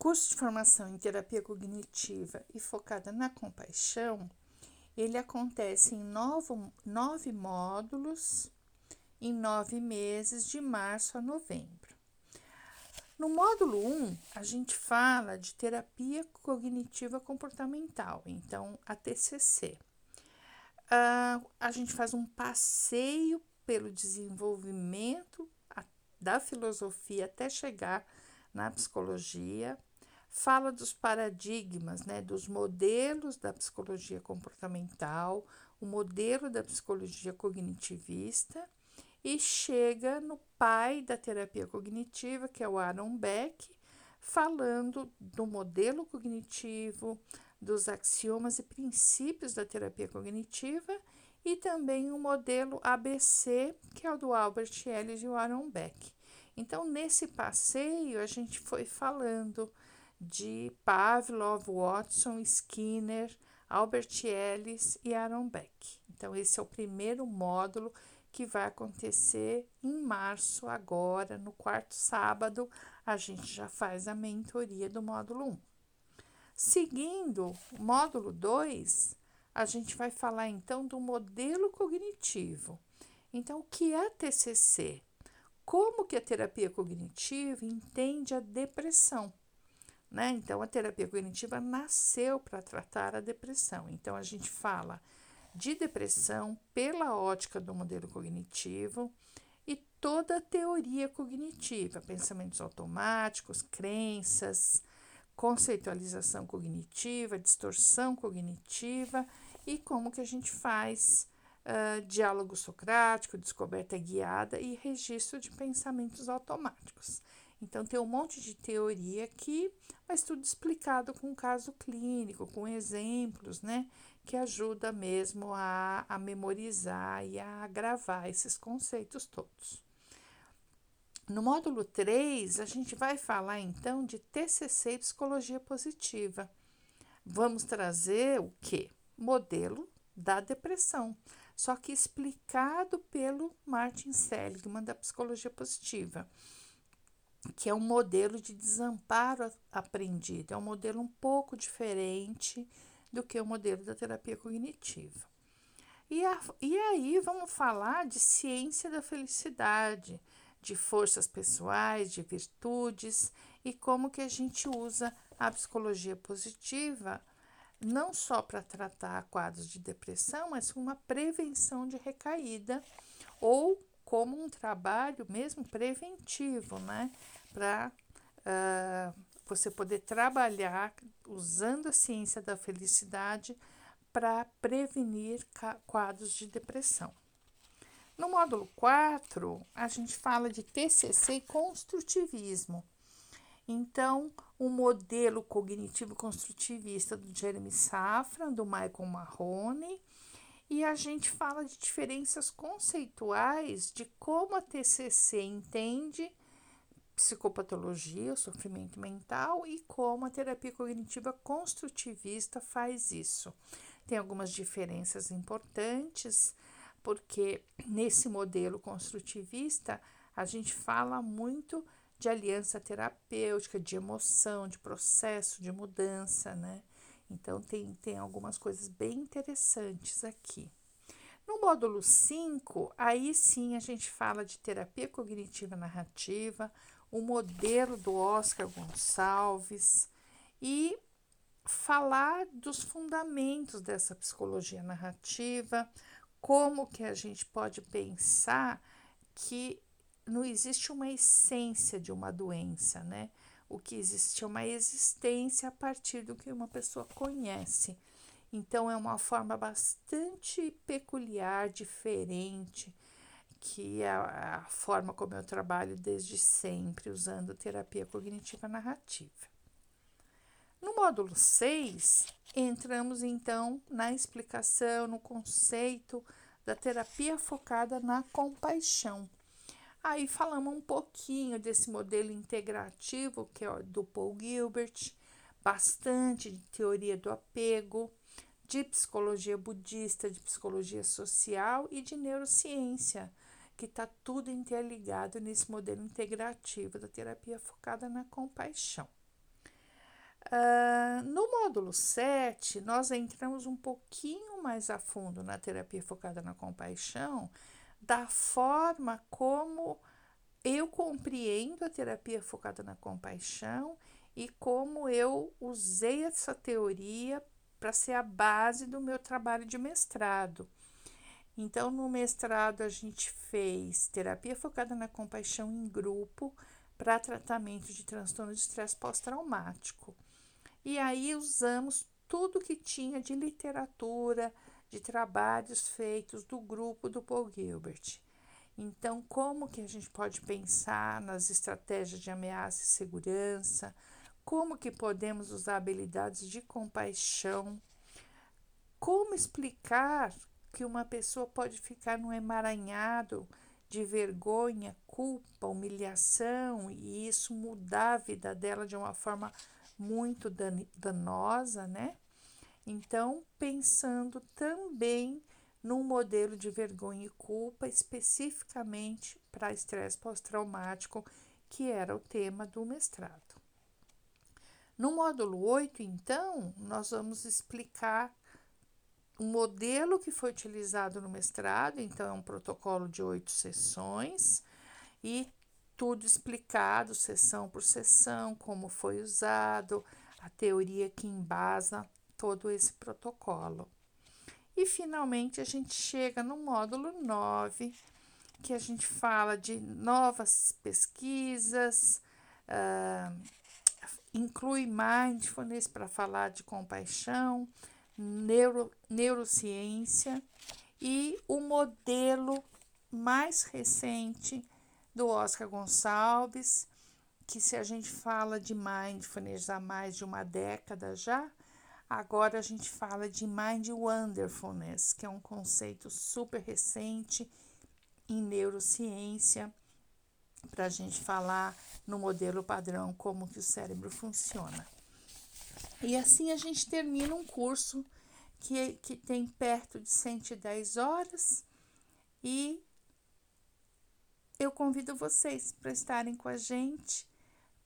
curso de formação em terapia cognitiva e focada na compaixão, ele acontece em novo, nove módulos, em nove meses, de março a novembro. No módulo 1, a gente fala de terapia cognitiva comportamental, então a TCC. Uh, a gente faz um passeio pelo desenvolvimento da filosofia até chegar na psicologia, fala dos paradigmas, né, dos modelos da psicologia comportamental, o modelo da psicologia cognitivista e chega no pai da terapia cognitiva, que é o Aaron Beck, falando do modelo cognitivo, dos axiomas e princípios da terapia cognitiva e também o modelo ABC, que é o do Albert Ellis e o Aaron Beck. Então, nesse passeio, a gente foi falando de Pavlov, Watson, Skinner, Albert Ellis e Aaron Beck. Então, esse é o primeiro módulo que vai acontecer em março, agora, no quarto sábado, a gente já faz a mentoria do módulo 1. Seguindo o módulo 2, a gente vai falar então do modelo cognitivo. Então, o que é TCC? Como que a terapia cognitiva entende a depressão? Né? Então, a terapia cognitiva nasceu para tratar a depressão. Então, a gente fala de depressão pela ótica do modelo cognitivo e toda a teoria cognitiva, pensamentos automáticos, crenças, conceitualização cognitiva, distorção cognitiva e como que a gente faz uh, diálogo socrático, descoberta guiada e registro de pensamentos automáticos. Então, tem um monte de teoria aqui, mas tudo explicado com caso clínico, com exemplos, né? Que ajuda mesmo a, a memorizar e a gravar esses conceitos todos. No módulo 3, a gente vai falar então de TCC e psicologia positiva. Vamos trazer o que? Modelo da depressão, só que explicado pelo Martin Seligman da psicologia positiva, que é um modelo de desamparo aprendido, é um modelo um pouco diferente do que o modelo da terapia cognitiva. E, a, e aí vamos falar de ciência da felicidade, de forças pessoais, de virtudes e como que a gente usa a psicologia positiva não só para tratar quadros de depressão, mas uma prevenção de recaída ou como um trabalho mesmo preventivo, né? Para uh, ah, você poder trabalhar usando a ciência da felicidade para prevenir quadros de depressão. No módulo 4, a gente fala de TCC e construtivismo. Então, o modelo cognitivo construtivista do Jeremy Safran, do Michael Marrone, e a gente fala de diferenças conceituais de como a TCC entende psicopatologia, o sofrimento mental e como a terapia cognitiva construtivista faz isso. Tem algumas diferenças importantes porque nesse modelo construtivista a gente fala muito de aliança terapêutica, de emoção, de processo de mudança, né? Então tem, tem algumas coisas bem interessantes aqui. No módulo 5, aí sim a gente fala de terapia cognitiva narrativa, o modelo do Oscar Gonçalves e falar dos fundamentos dessa psicologia narrativa, como que a gente pode pensar que não existe uma essência de uma doença, né? O que existe é uma existência a partir do que uma pessoa conhece. Então é uma forma bastante peculiar, diferente, que é a forma como eu trabalho desde sempre, usando terapia cognitiva narrativa. No módulo 6, entramos então na explicação, no conceito da terapia focada na compaixão. Aí falamos um pouquinho desse modelo integrativo que é do Paul Gilbert, bastante de teoria do apego, de psicologia budista, de psicologia social e de neurociência, que está tudo interligado nesse modelo integrativo da terapia focada na compaixão. Uh, no módulo 7, nós entramos um pouquinho mais a fundo na terapia focada na compaixão, da forma como eu compreendo a terapia focada na compaixão e como eu usei essa teoria para ser a base do meu trabalho de mestrado. Então, no mestrado, a gente fez terapia focada na compaixão em grupo para tratamento de transtorno de estresse pós-traumático. E aí usamos tudo que tinha de literatura, de trabalhos feitos do grupo do Paul Gilbert. Então, como que a gente pode pensar nas estratégias de ameaça e segurança? Como que podemos usar habilidades de compaixão? Como explicar que uma pessoa pode ficar num emaranhado de vergonha, culpa, humilhação e isso mudar a vida dela de uma forma muito danosa, né? Então, pensando também num modelo de vergonha e culpa especificamente para estresse pós-traumático, que era o tema do mestrado. No módulo 8, então, nós vamos explicar o modelo que foi utilizado no mestrado, então é um protocolo de oito sessões e tudo explicado, sessão por sessão, como foi usado, a teoria que embasa todo esse protocolo. E finalmente a gente chega no módulo 9, que a gente fala de novas pesquisas, uh, inclui mindfulness para falar de compaixão, neuro, neurociência e o modelo mais recente do Oscar Gonçalves, que se a gente fala de mindfulness há mais de uma década já, agora a gente fala de mind wonderfulness, que é um conceito super recente em neurociência para a gente falar no modelo padrão como que o cérebro funciona. E assim a gente termina um curso que, que tem perto de 110 horas e eu convido vocês para estarem com a gente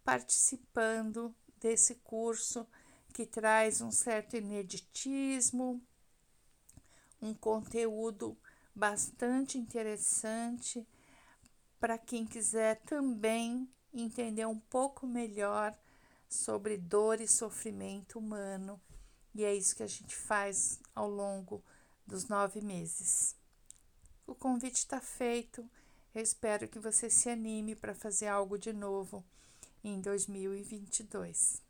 participando desse curso que traz um certo ineditismo, um conteúdo bastante interessante para quem quiser também entender um pouco melhor sobre dor e sofrimento humano, e é isso que a gente faz ao longo dos nove meses. O convite está feito, eu espero que você se anime para fazer algo de novo em 2022.